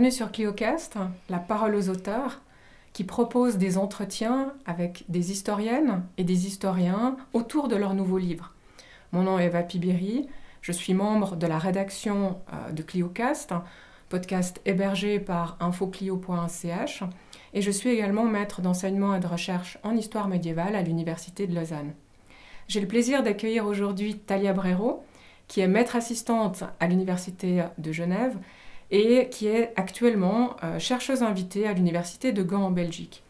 Bienvenue sur ClioCast, la parole aux auteurs, qui propose des entretiens avec des historiennes et des historiens autour de leur nouveau livre. Mon nom est Eva Pibiri, je suis membre de la rédaction euh, de ClioCast, podcast hébergé par infoclio.ch, et je suis également maître d'enseignement et de recherche en histoire médiévale à l'Université de Lausanne. J'ai le plaisir d'accueillir aujourd'hui Talia Brero, qui est maître assistante à l'Université de Genève et qui est actuellement euh, chercheuse invitée à l'Université de Gand en Belgique.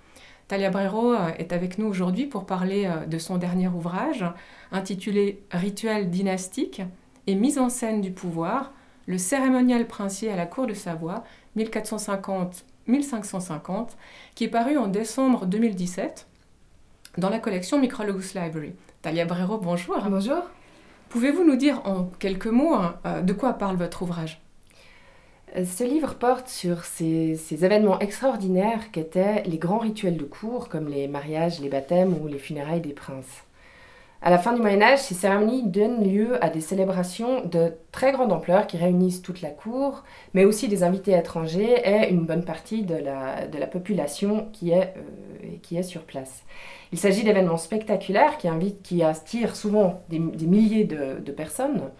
Talia Brero euh, est avec nous aujourd'hui pour parler euh, de son dernier ouvrage intitulé Rituel dynastique et mise en scène du pouvoir, le cérémonial princier à la cour de Savoie 1450-1550, qui est paru en décembre 2017 dans la collection Micrologus Library. Talia Brero, bonjour. Bonjour. Pouvez-vous nous dire en quelques mots de quoi parle votre ouvrage? Ce livre porte sur ces, événements extraordinaires qu'étaient les grands rituels de cour, comme les mariages, les baptêmes ou les funérailles des princes. À la fin du Moyen Âge, ces cérémonies donnent lieu à des célébrations de très grande ampleur qui réunissent toute la cour, mais aussi des invités étrangers et une bonne partie de la, population qui est, euh, qui est sur place. Il s'agit d'événements spectaculaires qui, invitent, qui attirent souvent des, milliers de personnes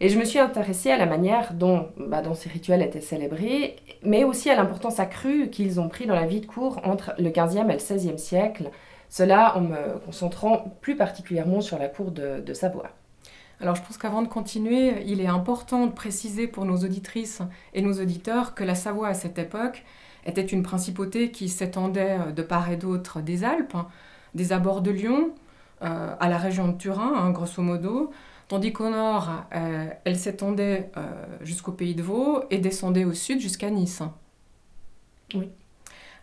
et je me suis intéressée à la manière dont, bah, dont ces rituels étaient célébrés, mais aussi à l'importance accrue qu'ils ont pris dans la vie de cour entre le XVe et le XVIe siècle, cela en me concentrant plus particulièrement sur la cour de, Savoie. Alors je pense qu'avant de continuer, il est important de préciser pour nos auditrices et nos auditeurs que la Savoie à cette époque était une principauté qui s'étendait de part et d'autre des Alpes, des abords de Lyon, euh, à la région de Turin, hein, grosso modo, tandis qu'au nord, euh, elle s'étendait euh, jusqu'au pays de Vaud et descendait au sud jusqu'à Nice. Oui.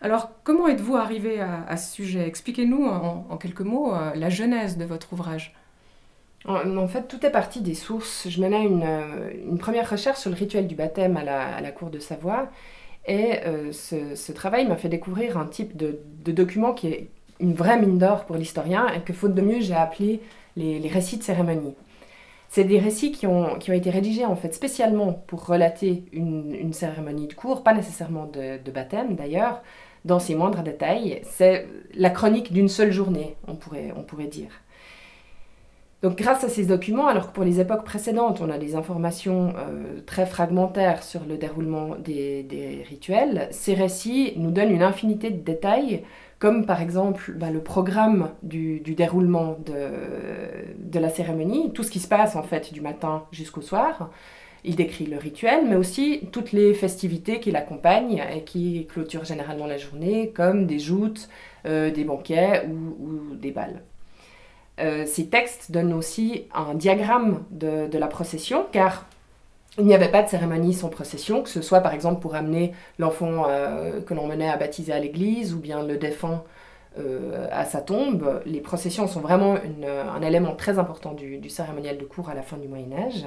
Alors, comment êtes-vous arrivé à, ce sujet? Expliquez-nous en, quelques mots euh, la genèse de votre ouvrage. En, fait, tout est parti des sources. Je menais une, première recherche sur le rituel du baptême à la, cour de Savoie. Et ce, travail m'a fait découvrir un type de, document qui est une vraie mine d'or pour l'historien et que, faute de mieux, j'ai appelé les, les récits de cérémonie. C'est des récits qui ont, qui ont été rédigés en fait spécialement pour relater une, une cérémonie de cour, pas nécessairement de, de baptême d'ailleurs, dans ses moindres détails. C'est la chronique d'une seule journée, on pourrait, on pourrait dire. Donc grâce à ces documents, alors que pour les époques précédentes, on a des informations euh, très fragmentaires sur le déroulement des, des, rituels, ces récits nous donnent une infinité de détails comme par exemple bah, le programme du, déroulement de, la cérémonie, tout ce qui se passe en fait du matin jusqu'au soir. Il décrit le rituel, mais aussi toutes les festivités qui l'accompagnent et qui clôturent généralement la journée, comme des joutes, euh, des banquets ou, des balles. Euh, ces textes donnent aussi un diagramme de, de la procession, car il n'y avait pas de cérémonie sans procession, que ce soit par exemple pour amener l'enfant euh, que l'on menait à baptiser à l'église ou bien le défunt euh, à sa tombe. Les processions sont vraiment un élément très important du, cérémonial de cour à la fin du Moyen Âge.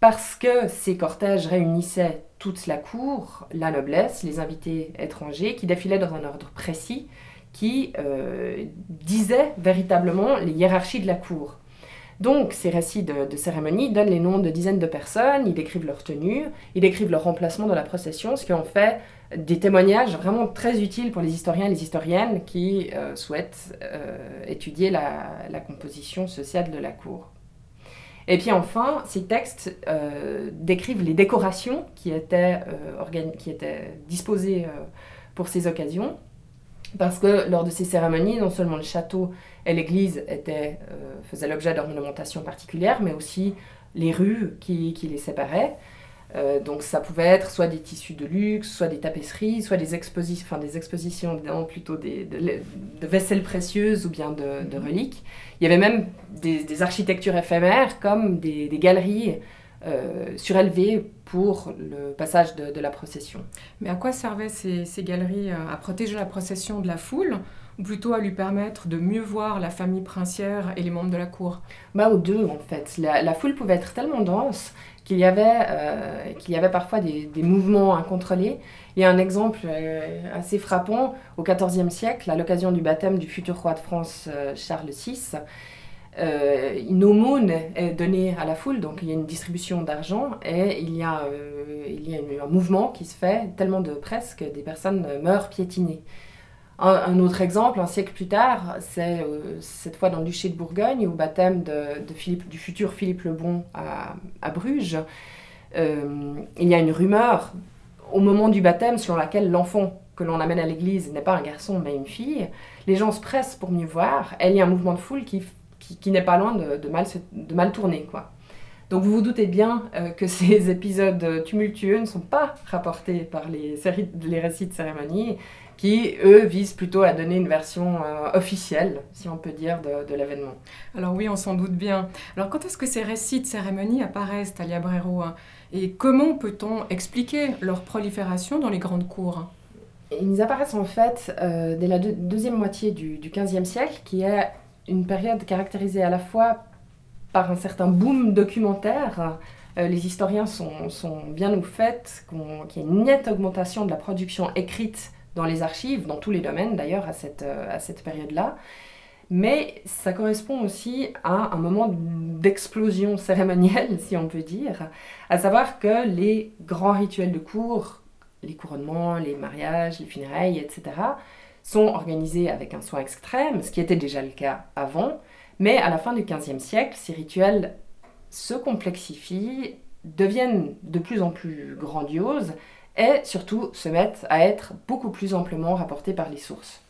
Parce que ces cortèges réunissaient toute la cour, la noblesse, les invités étrangers, qui défilaient dans un ordre précis, qui euh, disaient véritablement les hiérarchies de la cour. Donc, ces récits de, cérémonie donnent les noms de dizaines de personnes, ils décrivent leur tenue, ils décrivent leur remplacement dans la procession, ce qui en fait des témoignages vraiment très utiles pour les historiens et les historiennes qui euh, souhaitent euh, étudier la, composition sociale de la cour. Et puis enfin, ces textes euh, décrivent les décorations qui étaient disposées pour ces occasions, parce que lors de ces cérémonies, non seulement le château et l'église étaient, euh, faisaient l'objet d'ornementation particulière, mais aussi les rues qui, qui les séparaient. Euh, donc ça pouvait être soit des tissus de luxe, soit des tapisseries, soit des, expositions, enfin, des expositions plutôt des, de, vaisselles précieuses ou bien de, de, reliques. Il y avait même des, des architectures éphémères comme des, galeries euh, surélevées pour le passage de, la procession. Mais à quoi servaient ces, ces galeries À protéger la procession de la foule ou plutôt à lui permettre de mieux voir la famille princière et les membres de la cour? Bah aux deux en fait. La, foule pouvait être tellement dense qu'il y avait, euh, qu'il y avait parfois des, mouvements incontrôlés. Il y a un exemple euh, assez frappant au XIVe siècle, à l'occasion du baptême du futur roi de France euh, Charles VI. Euh, une aumône est donnée à la foule, donc il y a une distribution d'argent et il y a, euh, un mouvement qui se fait, tellement de presse que des personnes meurent piétinées. Un, autre exemple, un siècle plus tard, c'est euh, cette fois dans le duché de Bourgogne, au baptême de, Philippe, du futur Philippe le Bon à, à Bruges. il y a une rumeur au moment du baptême selon laquelle l'enfant que l'on amène à l'église n'est pas un garçon mais une fille. Les gens se pressent pour mieux voir il y a un mouvement de foule qui qui, n'est pas loin de, mal, de mal tourner. Quoi. Donc vous vous doutez bien euh, que ces épisodes tumultueux ne sont pas rapportés par les, séries, les récits de cérémonie, qui, eux, visent plutôt à donner une version euh, officielle, si on peut dire, de, l'événement. Alors oui, on s'en doute bien. Alors quand est-ce que ces récits de cérémonie apparaissent, Talia Brero hein? Et comment peut-on expliquer leur prolifération dans les grandes cours? Ils apparaissent en fait euh, dès la deuxième moitié du, du XVe siècle, qui est une période caractérisée à la fois par un certain boom documentaire. Euh, les historiens sont, sont, bien au fait qu'il y a une nette augmentation de la production écrite dans les archives, dans tous les domaines d'ailleurs à cette, euh, à cette période-là. Mais ça correspond aussi à un moment d'explosion cérémonielle, si on peut dire, à savoir que les grands rituels de cour, les couronnements, les mariages, les funérailles, etc., sont organisés avec un soin extrême, ce qui était déjà le cas avant, mais à la fin du XVe siècle, ces rituels se complexifient, deviennent de plus en plus grandioses et surtout se mettent à être beaucoup plus amplement rapportés par les sources.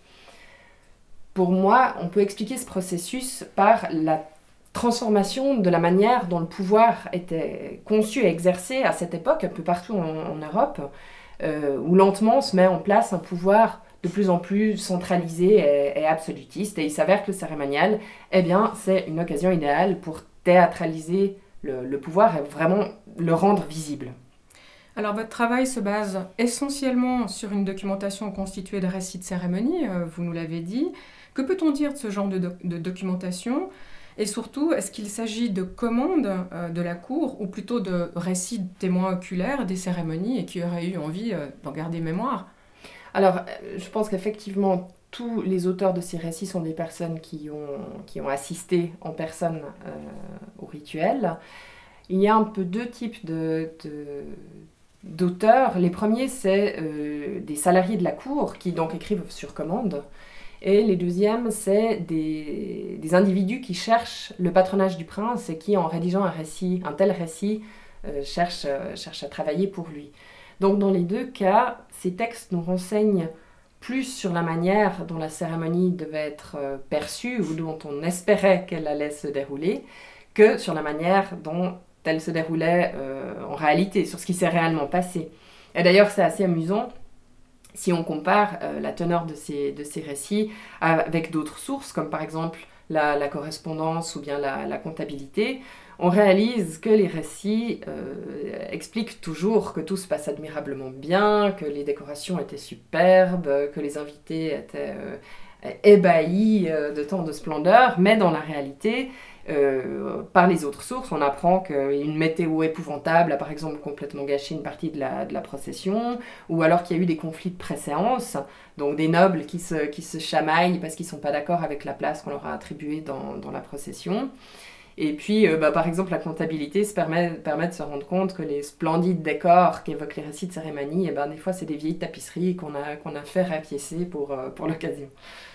Pour moi, on peut expliquer ce processus par la transformation de la manière dont le pouvoir était conçu et exercé à cette époque, un peu partout en, Europe, euh, où lentement se met en place un pouvoir de plus en plus centralisé et, absolutiste. Et il s'avère que le cérémonial, eh bien, c'est une occasion idéale pour théâtraliser le, pouvoir et vraiment le rendre visible. Alors votre travail se base essentiellement sur une documentation constituée de récits de cérémonie, euh, vous nous l'avez dit. Que peut-on dire de ce genre de, documentation? Et surtout, est-ce qu'il s'agit de commandes euh, de la cour ou plutôt de récits de témoins oculaires des cérémonies et qui auraient eu envie euh, d'en garder mémoire? Alors, euh, je pense qu'effectivement, tous les auteurs de ces récits sont des personnes qui ont, qui ont assisté en personne euh, au rituel. Il y a un peu deux types de, d'auteurs. Les premiers, c'est euh, des salariés de la cour qui donc écrivent sur commande. Et les deuxièmes, c'est des, des, individus qui cherchent le patronage du prince et qui, en rédigeant un récit, un tel récit, cherchent, cherchent à travailler pour lui. Donc dans les deux cas, ces textes nous renseignent plus sur la manière dont la cérémonie devait être euh, perçue ou dont on espérait qu'elle allait se dérouler, que sur la manière dont elle se déroulait euh, en réalité, sur ce qui s'est réellement passé. Et d'ailleurs, c'est assez amusant si on compare euh, la teneur de ces, de ces récits avec d'autres sources, comme par exemple la, correspondance ou bien la comptabilité on réalise que les récits euh, expliquent toujours que tout se passe admirablement bien, que les décorations étaient superbes, que les invités étaient euh, ébahis euh, de tant de splendeur, mais dans la réalité, par les autres sources, on apprend qu'une météo épouvantable a par exemple complètement gâché une partie de la, procession, ou alors qu'il y a eu des conflits de préséance, donc des nobles qui se, chamaillent parce qu'ils ne sont pas d'accord avec la place qu'on leur a attribuée dans la procession. Et puis, euh, bah, par exemple, la comptabilité se permet, permet de se rendre compte que les splendides décors qu'évoquent les récits de cérémonie, et eh ben, des fois, c'est des vieilles tapisseries qu'on a, qu'on a fait répiécer pour, euh, pour l'occasion.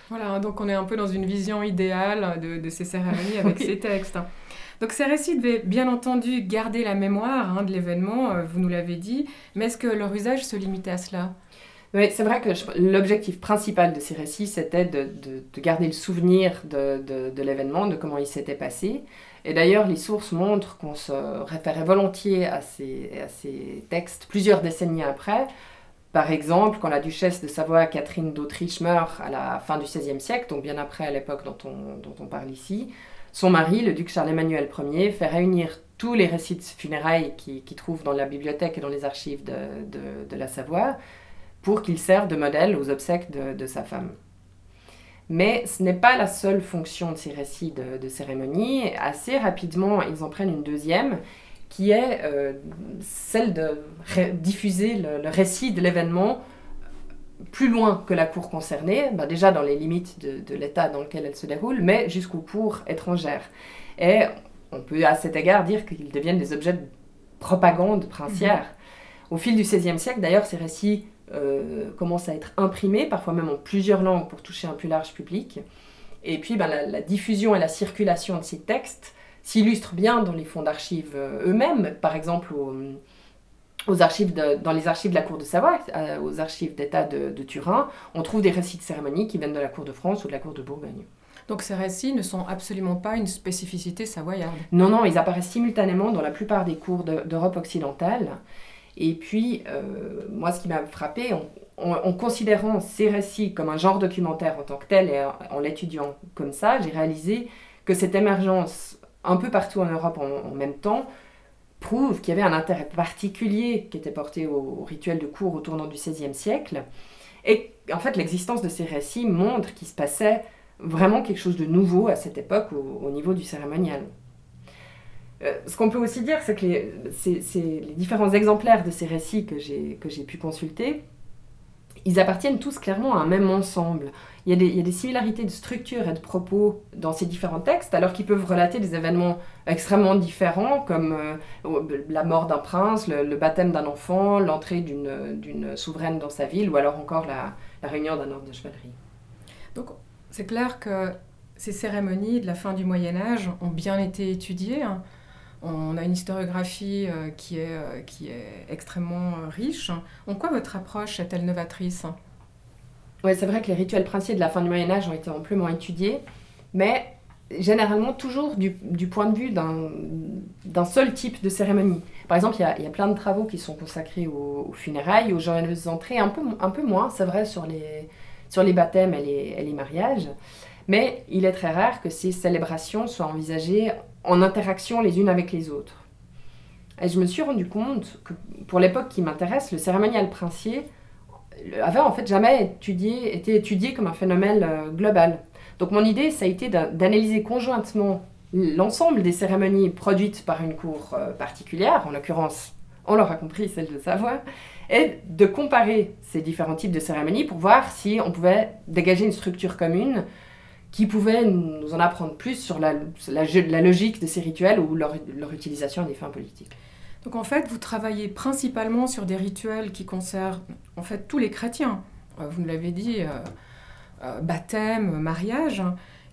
Voilà, donc on est un peu dans une vision idéale de, de ces cérémonies avec ces textes. Donc ces récits devaient bien entendu garder la mémoire hein, de l'événement, euh, vous nous l'avez dit, mais est-ce que leur usage se limitait à cela? Oui, c'est vrai que l'objectif principal de ces récits, c'était de, de, de, garder le souvenir de l'événement, de comment il s'était passé, et d'ailleurs, les sources montrent qu'on se référait volontiers à ces, textes plusieurs décennies après. Par exemple, quand la duchesse de Savoie Catherine d'Autriche meurt à la fin du XVIe siècle, donc bien après l'époque dont on, parle ici, son mari, le duc Charles-Emmanuel Ier, fait réunir tous les récits de funérailles qu'il qui trouve dans la bibliothèque et dans les archives de, la Savoie pour qu'ils servent de modèle aux obsèques de sa femme. Mais ce n'est pas la seule fonction de ces récits de, cérémonie. Assez rapidement, ils en prennent une deuxième, qui est euh, celle de diffuser le, récit de l'événement plus loin que la cour concernée, bah, déjà dans les limites de, l'État dans lequel elle se déroule, mais jusqu'aux cours étrangères. Et on peut à cet égard dire qu'ils deviennent des objets de propagande princière. Mhm. Au fil du XVIe siècle, d'ailleurs, ces récits euh, commencent à être imprimés, parfois même en plusieurs langues pour toucher un plus large public. Et puis ben, la, diffusion et la circulation de ces textes s'illustrent bien dans les fonds d'archives euh, eux-mêmes, par exemple aux, archives dans les archives de la cour de Savoie, euh, aux archives d'État de, de, Turin, on trouve des récits de cérémonies qui viennent de la cour de France ou de la cour de Bourgogne. Donc ces récits ne sont absolument pas une spécificité savoyarde. Non, non, ils apparaissent simultanément dans la plupart des cours d'Europe occidentale. Et puis, euh, moi, ce qui m'a frappé, en, considérant ces récits comme un genre documentaire en tant que tel et en, l'étudiant comme ça, j'ai réalisé que cette émergence un peu partout en Europe en, même temps prouve qu'il y avait un intérêt particulier qui était porté au, rituel de cours au tournant du XVIe siècle. Et en fait, l'existence de ces récits montre qu'il se passait vraiment quelque chose de nouveau à cette époque au, niveau du cérémonial. Euh, ce qu'on peut aussi dire, c'est que les, différents exemplaires de ces récits que j'ai pu consulter, ils appartiennent tous clairement à un même ensemble. Il y, a des, il similarités de structure et de propos dans ces différents textes, alors qu'ils peuvent relater des événements extrêmement différents, comme euh, la mort d'un prince, le, baptême d'un enfant, l'entrée d'une souveraine dans sa ville, ou alors encore la, la réunion d'un ordre de chevalerie. Donc c'est clair que ces cérémonies de la fin du Moyen Âge ont bien été étudiées. Hein. On a une historiographie euh, qui est, euh, qui est extrêmement euh, riche. En quoi votre approche est-elle novatrice? Oui, c'est vrai que les rituels princiers de la fin du Moyen Âge ont été amplement étudiés, mais généralement toujours du, point de vue d'un seul type de cérémonie. Par exemple, il y, a, plein de travaux qui sont consacrés aux, funérailles, aux joyeuses entrées, un peu, un peu moins, c'est vrai, sur les, sur les baptêmes et les, mariages. Mais il est très rare que ces célébrations soient envisagées en interaction les unes avec les autres. Et je me suis rendu compte que pour l'époque qui m'intéresse, le cérémonial princier avait en fait jamais été étudié comme un phénomène euh, global. Donc mon idée, ça a été d'analyser conjointement l'ensemble des cérémonies produites par une cour euh, particulière, en l'occurrence, on l'aura compris, celle de Savoie, et de comparer ces différents types de cérémonies pour voir si on pouvait dégager une structure commune qui pouvait nous en apprendre plus sur la, la, logique de ces rituels ou leur, utilisation à des fins politiques. Donc en fait, vous travaillez principalement sur des rituels qui concernent en fait tous les chrétiens. Euh, vous nous l'avez dit, euh, euh, baptême, mariage.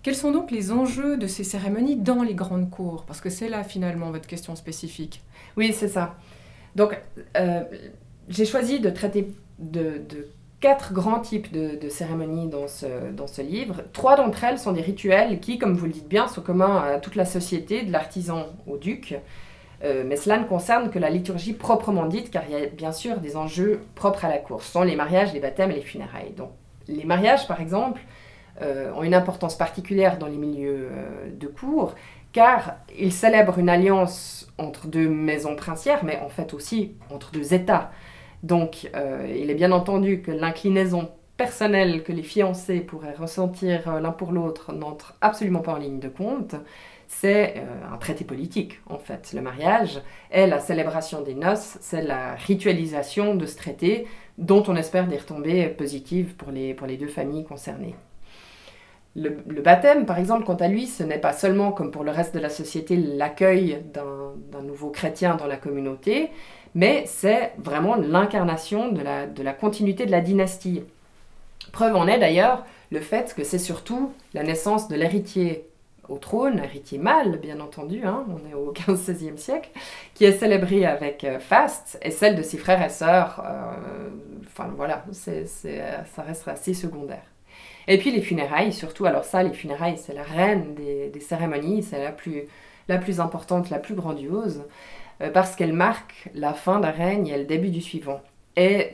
Quels sont donc les enjeux de ces cérémonies dans les grandes cours? Parce que c'est là finalement votre question spécifique. Oui, c'est ça. Donc, j'ai choisi de traiter de, quatre grands types de, cérémonies dans ce, dans ce livre. Trois d'entre elles sont des rituels qui, comme vous le dites bien, sont communs à toute la société, de l'artisan au duc. Euh, mais cela ne concerne que la liturgie proprement dite, car il y a bien sûr des enjeux propres à la course. Ce sont les mariages, les baptêmes et les funérailles. Donc, les mariages, par exemple, euh, ont une importance particulière dans les milieux euh, de cour, car ils célèbrent une alliance entre deux maisons princières, mais en fait aussi entre deux États. Donc, euh, il est bien entendu que l'inclinaison personnelle que les fiancés pourraient ressentir euh, l'un pour l'autre n'entre absolument pas en ligne de compte. C'est euh, un traité politique, en fait. Le mariage est la célébration des noces, c'est la ritualisation de ce traité dont on espère des retombées positives pour les, pour les deux familles concernées. Le, le, baptême, par exemple, quant à lui, ce n'est pas seulement, comme pour le reste de la société, l'accueil d'un nouveau chrétien dans la communauté, mais c'est vraiment l'incarnation de la, de la continuité de la dynastie. Preuve en est d'ailleurs le fait que c'est surtout la naissance de l'héritier au trône, héritier mâle bien entendu, hein, on est au 15-16e siècle, qui est célébrée avec euh, faste, et celle de ses frères et sœurs, euh, enfin voilà, ça reste assez secondaire. Et puis les funérailles, surtout, alors ça, les funérailles, c'est la reine des, des cérémonies, c'est la plus, la plus importante, la plus grandiose. Euh, parce qu'elle marque la fin d'un règne et le début du suivant. Et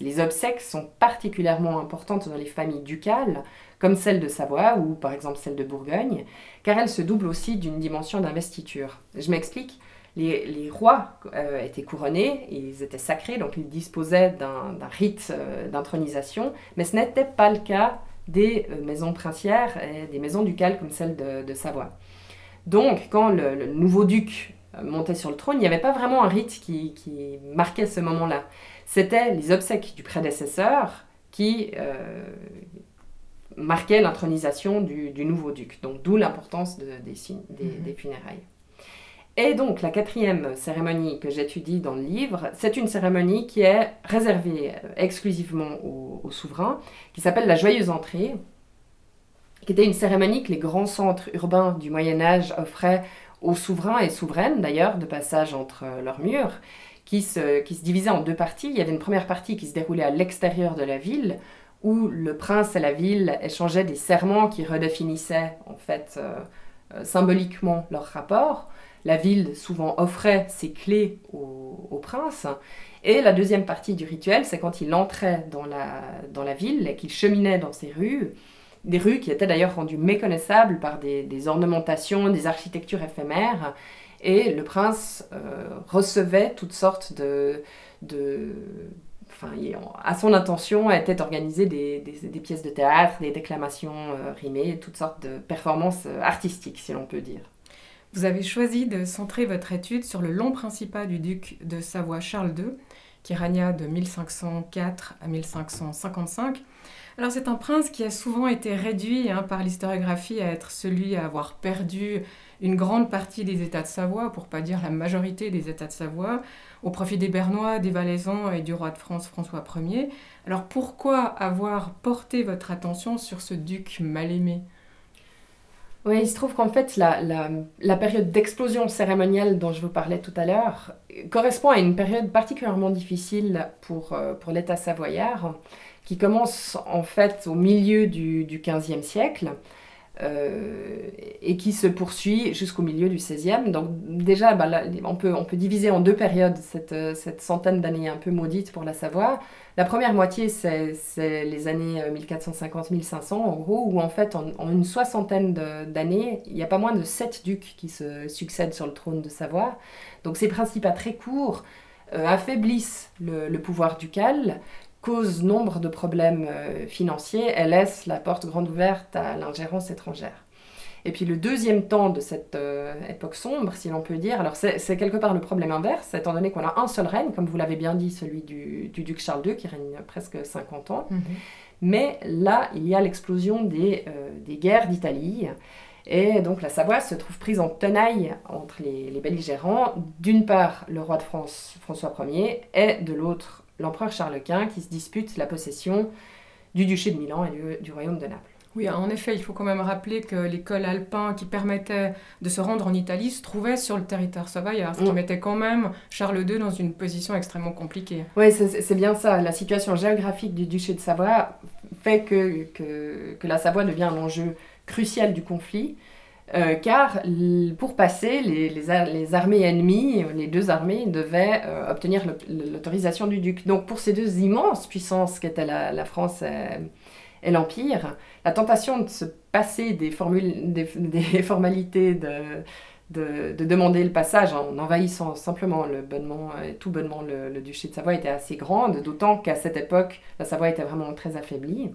les obsèques sont particulièrement importantes dans les familles ducales, comme celle de Savoie ou par exemple celle de Bourgogne, car elles se doublent aussi d'une dimension d'investiture. Je m'explique. Les, rois euh, étaient couronnés, ils étaient sacrés, donc ils disposaient d'un rite euh, d'intronisation, mais ce n'était pas le cas des maisons princières et des maisons ducales comme celle de, Savoie. Donc, quand le nouveau duc monté sur le trône, il n'y avait pas vraiment un rite qui, marquait ce moment-là. C'était les obsèques du prédécesseur qui marquait l'intronisation du, nouveau duc. Donc d'où l'importance des, mhm. des, funérailles. Et donc la quatrième cérémonie que j'étudie dans le livre, c'est une cérémonie qui est réservée exclusivement aux, aux souverains, qui s'appelle la joyeuse entrée, qui était une cérémonie que les grands centres urbains du Moyen Âge offraient aux souverains et souveraines, d'ailleurs, de passage entre euh, leurs murs, qui se, qui se divisaient en deux parties. Il y avait une première partie qui se déroulait à l'extérieur de la ville, où le prince et la ville échangeaient des serments qui redéfinissaient, en fait, euh, euh, symboliquement leur rapport. La ville souvent offrait ses clés au, prince. Et la deuxième partie du rituel, c'est quand il entrait dans la, dans la ville et qu'il cheminait dans ses rues des rues qui étaient d'ailleurs rendues méconnaissables par des, ornementations, des architectures éphémères. Et le prince euh, recevait toutes sortes de... enfin, à son intention étaient organisées des, pièces de théâtre, des déclamations euh, rimées, toutes sortes de performances euh, artistiques, si l'on peut dire. Vous avez choisi de centrer votre étude sur le long principat du duc de Savoie Charles II, qui régna de 1504 à 1555 alors c'est un prince qui a souvent été réduit hein, par l'historiographie à être celui à avoir perdu une grande partie des États de Savoie, pour pas dire la majorité des États de Savoie, au profit des Bernois, des Valaisans et du roi de France François Ier. Alors pourquoi avoir porté votre attention sur ce duc mal aimé oui, il se trouve qu'en fait, la, période d'explosion cérémonielle dont je vous parlais tout à l'heure correspond à une période particulièrement difficile pour, euh, pour l'État savoyard qui commence en fait au milieu du, du siècle euh, et qui se poursuit jusqu'au milieu du XVIe. Donc déjà, bah, on, peut, on peut diviser en deux périodes cette, cette centaine d'années un peu maudites pour la Savoie. La première moitié, c'est les années 1450-1500 en gros, où en fait, en, une soixantaine d'années, il n'y a pas moins de sept ducs qui se succèdent sur le trône de Savoie. Donc ces principats très courts euh, affaiblissent le, pouvoir ducal, cause nombre de problèmes euh, financiers, elle laisse la porte grande ouverte à l'ingérence étrangère. Et puis le deuxième temps de cette euh, époque sombre, si l'on peut dire, alors c'est quelque part le problème inverse, étant donné qu'on a un seul règne, comme vous l'avez bien dit, celui du, duc Charles II, qui règne presque 50 ans. Mhm. Mais là, il y a l'explosion des, euh, des, guerres d'Italie. Et donc la Savoie se trouve prise en tenaille entre les, les belligérants. D'une part, le roi de France, François Ier, et de l'autre, l'empereur Charles Quint qui se dispute la possession du duché de Milan et du, royaume de Naples. Oui, en effet, il faut quand même rappeler que l'école alpin qui permettait de se rendre en Italie se trouvait sur le territoire savoyard, ce qui mm. mettait quand même Charles II dans une position extrêmement compliquée. Oui, c'est bien ça. La situation géographique du duché de Savoie fait que, que, que la Savoie devient un enjeu crucial du conflit. Euh, car pour passer, les, les, armées ennemies, les deux armées, devaient euh, obtenir l'autorisation du duc. Donc pour ces deux immenses puissances qu'étaient la, France et, l'Empire, la tentation de se passer des, formules, des, formalités de, de, demander le passage en envahissant simplement le bonnement, tout bonnement le duché de Savoie était assez grande, d'autant qu'à cette époque, la Savoie était vraiment très affaiblie.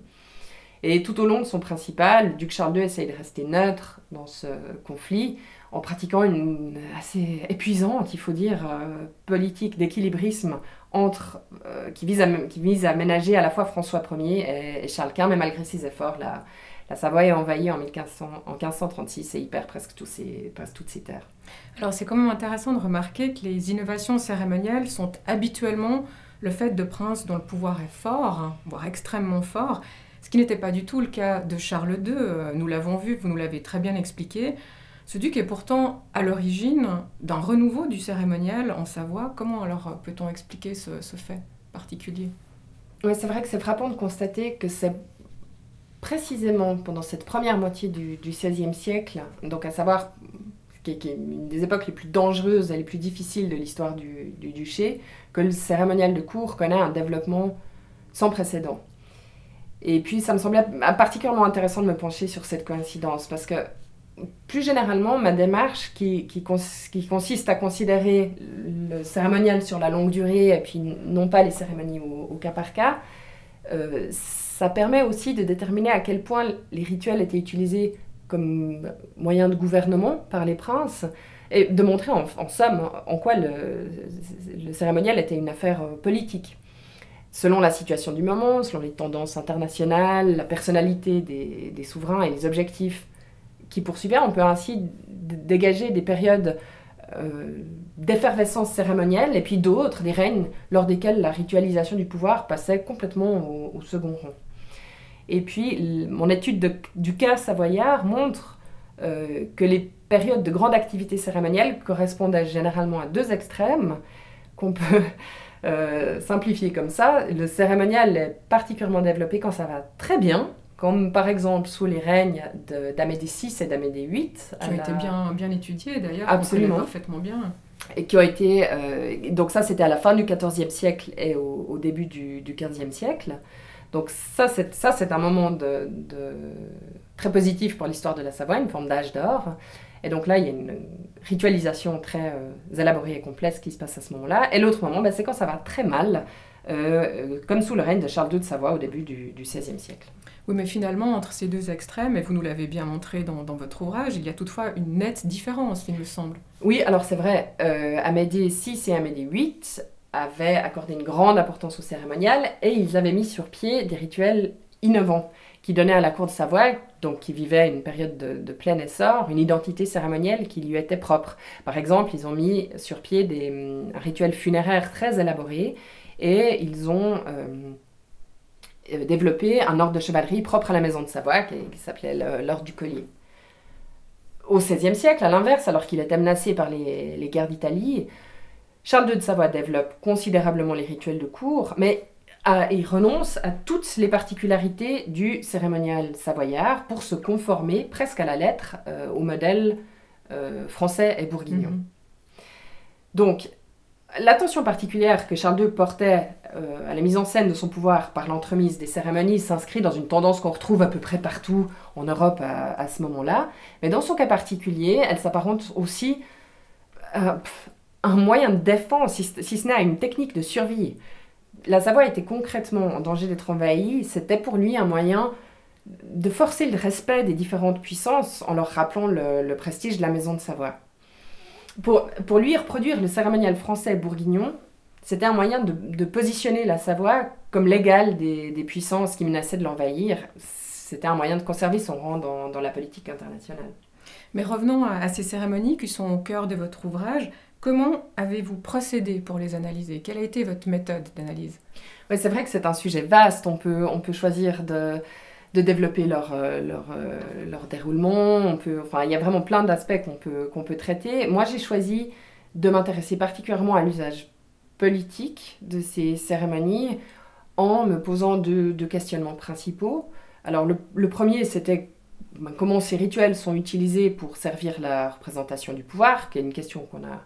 Et tout au long de son principal, duc Charles II essaye de rester neutre dans ce conflit en pratiquant une assez épuisante, il faut dire, euh, politique d'équilibrisme entre, euh, qui, vise à, qui vise à ménager à la fois François Ier et, Charles Quint, mais malgré ses efforts, la, Savoie est envahie en, 1500, en 1536 et il perd presque, ses, presque toutes ses terres. Alors c'est quand même intéressant de remarquer que les innovations cérémonielles sont habituellement le fait de princes dont le pouvoir est fort, voire extrêmement fort, ce qui n'était pas du tout le cas de Charles II, euh, nous l'avons vu, vous nous l'avez très bien expliqué. Ce duc est pourtant à l'origine d'un renouveau du cérémonial en Savoie. Comment alors peut-on expliquer ce, fait particulier? Oui, c'est vrai que c'est frappant de constater que c'est précisément pendant cette première moitié du, XVIe siècle, donc à savoir qui est, une des époques les plus dangereuses et les plus difficiles de l'histoire du, du, duché, que le cérémonial de cour connaît un développement sans précédent. Et puis, ça me semblait particulièrement intéressant de me pencher sur cette coïncidence, parce que plus généralement, ma démarche qui, consiste à considérer le cérémonial sur la longue durée et puis non pas les cérémonies au, cas par cas, euh, ça permet aussi de déterminer à quel point les rituels étaient utilisés comme moyen de gouvernement par les princes et de montrer en, somme en quoi le, le, cérémonial était une affaire euh, politique. Selon la situation du moment, selon les tendances internationales, la personnalité des, souverains et les objectifs qui poursuivaient, on peut ainsi dégager des périodes euh, d'effervescence cérémonielle et puis d'autres, des règnes lors desquels la ritualisation du pouvoir passait complètement au, second rang. Et puis, mon étude du cas savoyard montre euh, que les périodes de grande activité cérémonielle correspondaient généralement à deux extrêmes qu'on peut euh, simplifier comme ça. Le cérémonial est particulièrement développé quand ça va très bien, comme par exemple sous les règnes d'Amédée VI et d'Amédée VIII. Qui ont été bien, bien étudiés d'ailleurs, absolument parfaitement bien. Et qui ont été. Euh, donc, ça, c'était à la fin du XIVe siècle et au, début du, du XVe siècle. Donc, ça, c'est un moment de, de, très positif pour l'histoire de la Savoie, une forme d'âge d'or. Et donc là, il y a une ritualisation très euh, élaborée et complexe qui se passe à ce moment-là. Et l'autre moment, ben, c'est quand ça va très mal, euh, comme sous le règne de Charles II de Savoie au début du XVIe siècle. Oui, mais finalement, entre ces deux extrêmes, et vous nous l'avez bien montré dans, votre ouvrage, il y a toutefois une nette différence, il me semble. Oui, alors c'est vrai, euh, Amédée VI et Amédée VIII avaient accordé une grande importance au cérémonial et ils avaient mis sur pied des rituels innovants qui donnaient à la cour de Savoie, donc qui vivait une période de, plein essor, une identité cérémonielle qui lui était propre. Par exemple, ils ont mis sur pied des hum, rituels funéraires très élaborés et ils ont... Euh, euh, développé un ordre de chevalerie propre à la maison de Savoie qui, s'appelait l'ordre du collier. Au XVIe siècle, à l'inverse, alors qu'il était menacé par les, guerres d'Italie, Charles II de Savoie développe considérablement les rituels de cour, mais il renonce à toutes les particularités du cérémonial savoyard pour se conformer presque à la lettre euh, au modèle euh, français et bourguignon. Mhm. Donc, L'attention particulière que Charles II portait euh, à la mise en scène de son pouvoir par l'entremise des cérémonies s'inscrit dans une tendance qu'on retrouve à peu près partout en Europe à, ce moment-là. Mais dans son cas particulier, elle s'apparente aussi à un moyen de défense, si, ce n'est à une technique de survie. La Savoie était concrètement en danger d'être envahie. C'était pour lui un moyen de forcer le respect des différentes puissances en leur rappelant le prestige de la maison de Savoie pour, pour lui, reproduire le cérémonial français bourguignon, c'était un moyen de, positionner la Savoie comme l'égale des, des, puissances qui menaçaient de l'envahir. C'était un moyen de conserver son rang dans, dans la politique internationale. Mais revenons à, ces cérémonies qui sont au cœur de votre ouvrage. Comment avez-vous procédé pour les analyser? Quelle a été votre méthode d'analyse? C'est vrai que c'est un sujet vaste. On peut, on peut choisir de de développer leur, euh, leur, euh, leur, déroulement. On peut, enfin, il y a vraiment plein d'aspects qu'on peut, qu'on peut traiter. Moi, j'ai choisi de m'intéresser particulièrement à l'usage politique de ces cérémonies en me posant deux, deux questionnements principaux. Alors, le, le premier, c'était ben, comment ces rituels sont utilisés pour servir la représentation du pouvoir, qui est une question qu'on a,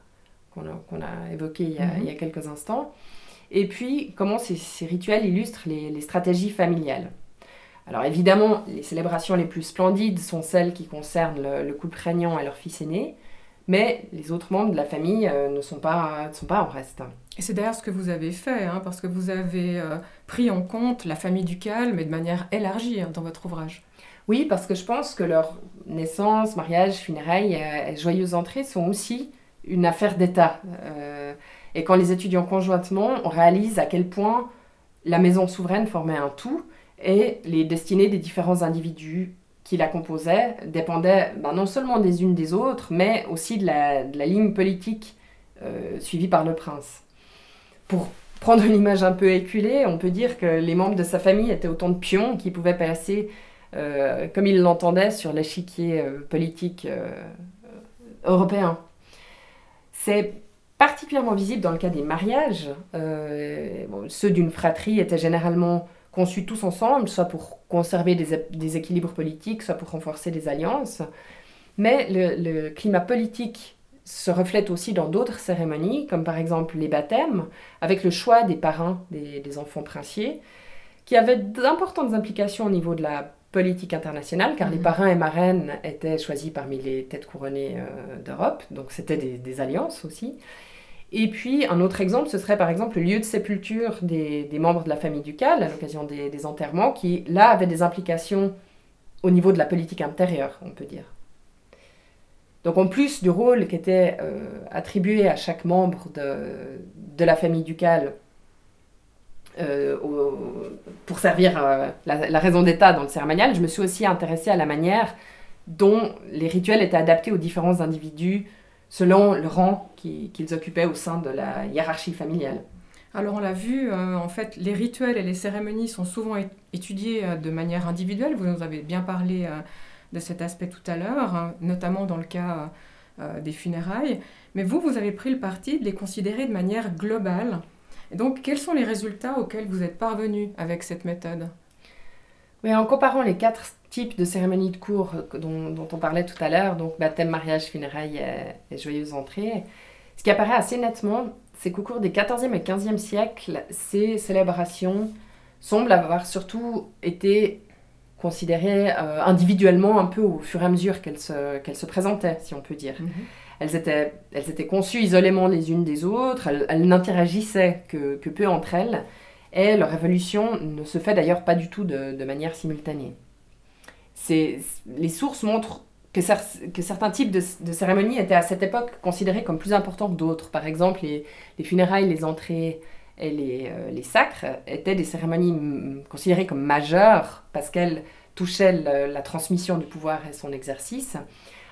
qu'on a, a évoquée il y a, il y a, quelques instants. Et puis, comment ces, ces rituels illustrent les, les stratégies familiales. Alors évidemment, les célébrations les plus splendides sont celles qui concernent le, couple régnant et leur fils aîné, mais les autres membres de la famille euh, ne, sont pas, sont pas en reste. Et c'est d'ailleurs ce que vous avez fait, hein, parce que vous avez euh, pris en compte la famille ducale, mais de manière élargie hein, dans votre ouvrage. Oui, parce que je pense que leur naissance, mariage, funérailles euh, et joyeuse entrée sont aussi une affaire d'État. et quand les étudiants conjointement, on réalise à quel point la maison souveraine formait un tout, et les destinées des différents individus qui la composaient dépendaient ben, non seulement des unes des autres, mais aussi de la, ligne politique euh, suivie par le prince. Pour prendre une image un peu éculée, on peut dire que les membres de sa famille étaient autant de pions qui pouvaient passer euh, comme ils l'entendaient sur l'échiquier euh, politique européen. C'est particulièrement visible dans le cas des mariages. ceux d'une fratrie étaient généralement conçus tous ensemble, soit pour conserver des, équilibres politiques, soit pour renforcer des alliances. Mais le, climat politique se reflète aussi dans d'autres cérémonies, comme par exemple les baptêmes, avec le choix des parrains des, enfants princiers, qui avaient d'importantes implications au niveau de la politique internationale, car les mhm. parrains et marraines étaient choisis parmi les têtes couronnées euh, d'Europe, donc c'était des, des, alliances aussi. Et puis, un autre exemple, ce serait par exemple le lieu de sépulture des, membres de la famille ducale à l'occasion des, enterrements, qui là avait des implications au niveau de la politique intérieure, on peut dire. Donc, en plus du rôle qui était euh, attribué à chaque membre de, la famille ducale euh, pour servir euh, la, raison d'État dans le cérémonial, je me suis aussi intéressée à la manière dont les rituels étaient adaptés aux différents individus selon le rang qu'ils occupaient au sein de la hiérarchie familiale. Alors on l'a vu, euh, en fait, les rituels et les cérémonies sont souvent étudiés de manière individuelle. Vous nous avez bien parlé de cet aspect tout à l'heure, hein, notamment dans le cas des funérailles. Mais vous, vous avez pris le parti de les considérer de manière globale donc, quels sont les résultats auxquels vous êtes parvenu avec cette méthode? En comparant les quatre types de cérémonies de cours dont, on parlait tout à l'heure, donc baptême, mariage, funérailles et, joyeuse entrée, ce qui apparaît assez nettement, c'est qu'au cours des 14e et 15e siècles, ces célébrations semblent avoir surtout été considérées euh, individuellement un peu au fur et à mesure qu'elles se, se présentaient, si on peut dire. Mhm. Elles étaient, elles conçues isolément les unes des autres, elles, n'interagissaient que, peu entre elles, et leur évolution ne se fait d'ailleurs pas du tout de, manière simultanée. Les sources montrent que, certains types de, cérémonies étaient à cette époque considérés comme plus importants que d'autres. Par exemple, les, les, funérailles, les entrées et les, euh, les sacres étaient des cérémonies considérées comme majeures parce qu'elles touchaient la transmission du pouvoir et son exercice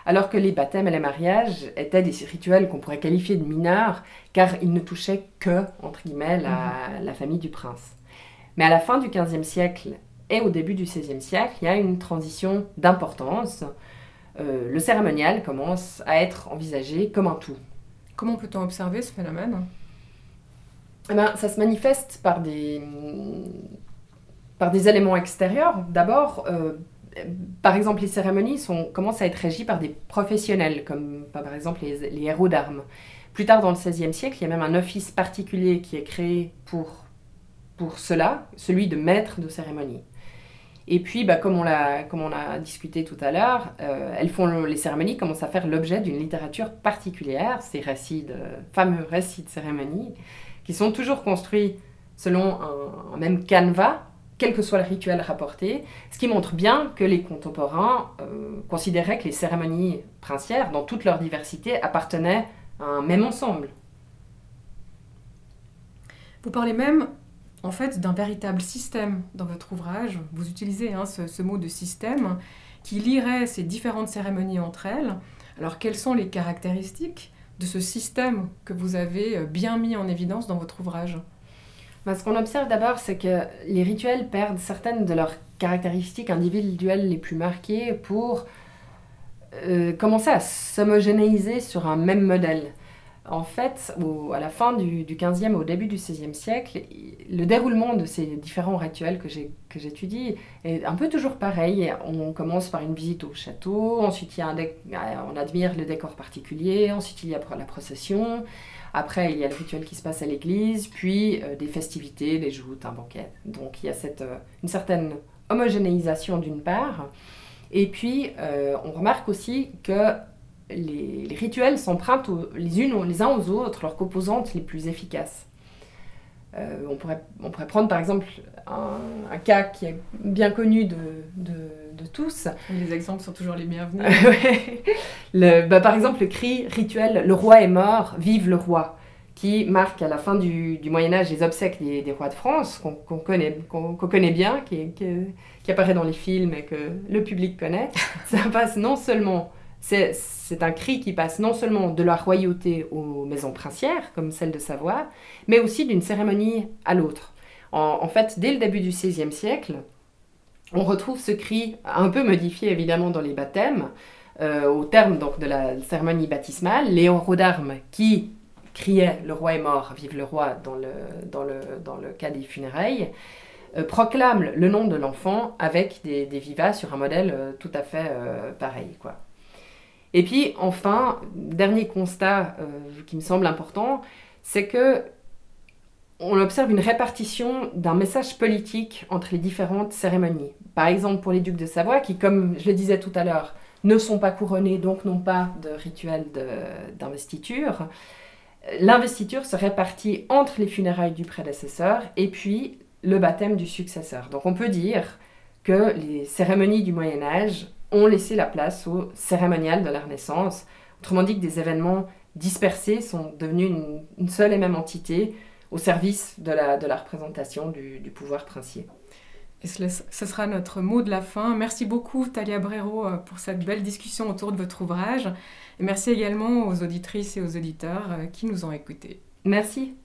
alors que les baptêmes et les mariages étaient des rituels qu'on pourrait qualifier de mineurs, car ils ne touchaient que, entre guillemets, la, mhm. famille du prince. Mais à la fin du XVe siècle et au début du XVIe siècle, il y a une transition d'importance. Euh, le cérémonial commence à être envisagé comme un tout. Comment peut-on observer ce phénomène? Eh ben, Ça se manifeste par des, par des éléments extérieurs. D'abord, euh, par exemple, les cérémonies commencent à être régies par des professionnels, comme par exemple les, héros d'armes. Plus tard dans le XVIe siècle, il y a même un office particulier qui est créé pour, pour cela, celui de maître de cérémonie. Et puis, bah, comme, on l'a, comme on a discuté tout à l'heure, euh, elles font les cérémonies commencent à faire l'objet d'une littérature particulière, ces récits de, fameux récits de cérémonie, qui sont toujours construits selon un même canevas, quel que soit le rituel rapporté, ce qui montre bien que les contemporains euh, considéraient que les cérémonies princières, dans toute leur diversité, appartenaient à un même ensemble. Vous parlez même en fait d'un véritable système dans votre ouvrage. Vous utilisez hein, ce, ce, mot de système qui lierait ces différentes cérémonies entre elles. Alors quelles sont les caractéristiques de ce système que vous avez euh, bien mis en évidence dans votre ouvrage? Bah, ce qu'on observe d'abord, c'est que les rituels perdent certaines de leurs caractéristiques individuelles les plus marquées pour euh, commencer à s'homogénéiser sur un même modèle. En fait, à la fin du, du 15e, au début du 16e siècle, le déroulement de ces différents rituels que j'étudie est un peu toujours pareil. On commence par une visite au château, ensuite il y a on admire le décor particulier, ensuite il y a la procession, après, il y a le rituel qui se passe à l'église, puis euh, des festivités, les joutes, un banquet. Donc il y a cette, euh, une certaine homogénéisation d'une part. Et puis, euh, on remarque aussi que les, rituels s'empruntent les, uns aux autres leurs composantes les plus efficaces. on, pourrait, on pourrait prendre par exemple un, cas qui est bien connu de, tous. Les exemples sont toujours les bienvenus. le, bah, par exemple, le cri rituel Le roi est mort, vive le roi, qui marque à la fin du, du Moyen-Âge les obsèques des, des, rois de France, qu'on connaît, qu'on connaît bien, qui, qui, qui, apparaît dans les films et que le public connaît. Ça passe non seulement. C'est un cri qui passe non seulement de la royauté aux maisons princières, comme celle de Savoie, mais aussi d'une cérémonie à l'autre. En, en, fait, dès le début du XVIe siècle, on retrouve ce cri un peu modifié évidemment dans les baptêmes, euh, au terme donc de la cérémonie baptismale, les héros d'armes qui criaient Le roi est mort, vive le roi dans le, dans le, dans le cas des funérailles, euh, proclament le nom de l'enfant avec des, des, vivas sur un modèle euh, tout à fait pareil. Quoi. Et puis enfin, dernier constat qui me semble important, c'est que on observe une répartition d'un message politique entre les différentes cérémonies. Par exemple, pour les ducs de Savoie, qui, comme je le disais tout à l'heure, ne sont pas couronnés, donc n'ont pas de rituel d'investiture, l'investiture se répartit entre les funérailles du prédécesseur et puis le baptême du successeur. Donc on peut dire que les cérémonies du Moyen Âge ont laissé la place au cérémonial de la Renaissance. Autrement dit que des événements dispersés sont devenus une seule et même entité au service de la, de la représentation du, du pouvoir princier. Et ce, sera notre mot de la fin. Merci beaucoup, Talia Brero, euh, pour cette belle discussion autour de votre ouvrage. Et merci également aux auditrices et aux auditeurs qui nous ont écoutés. Merci.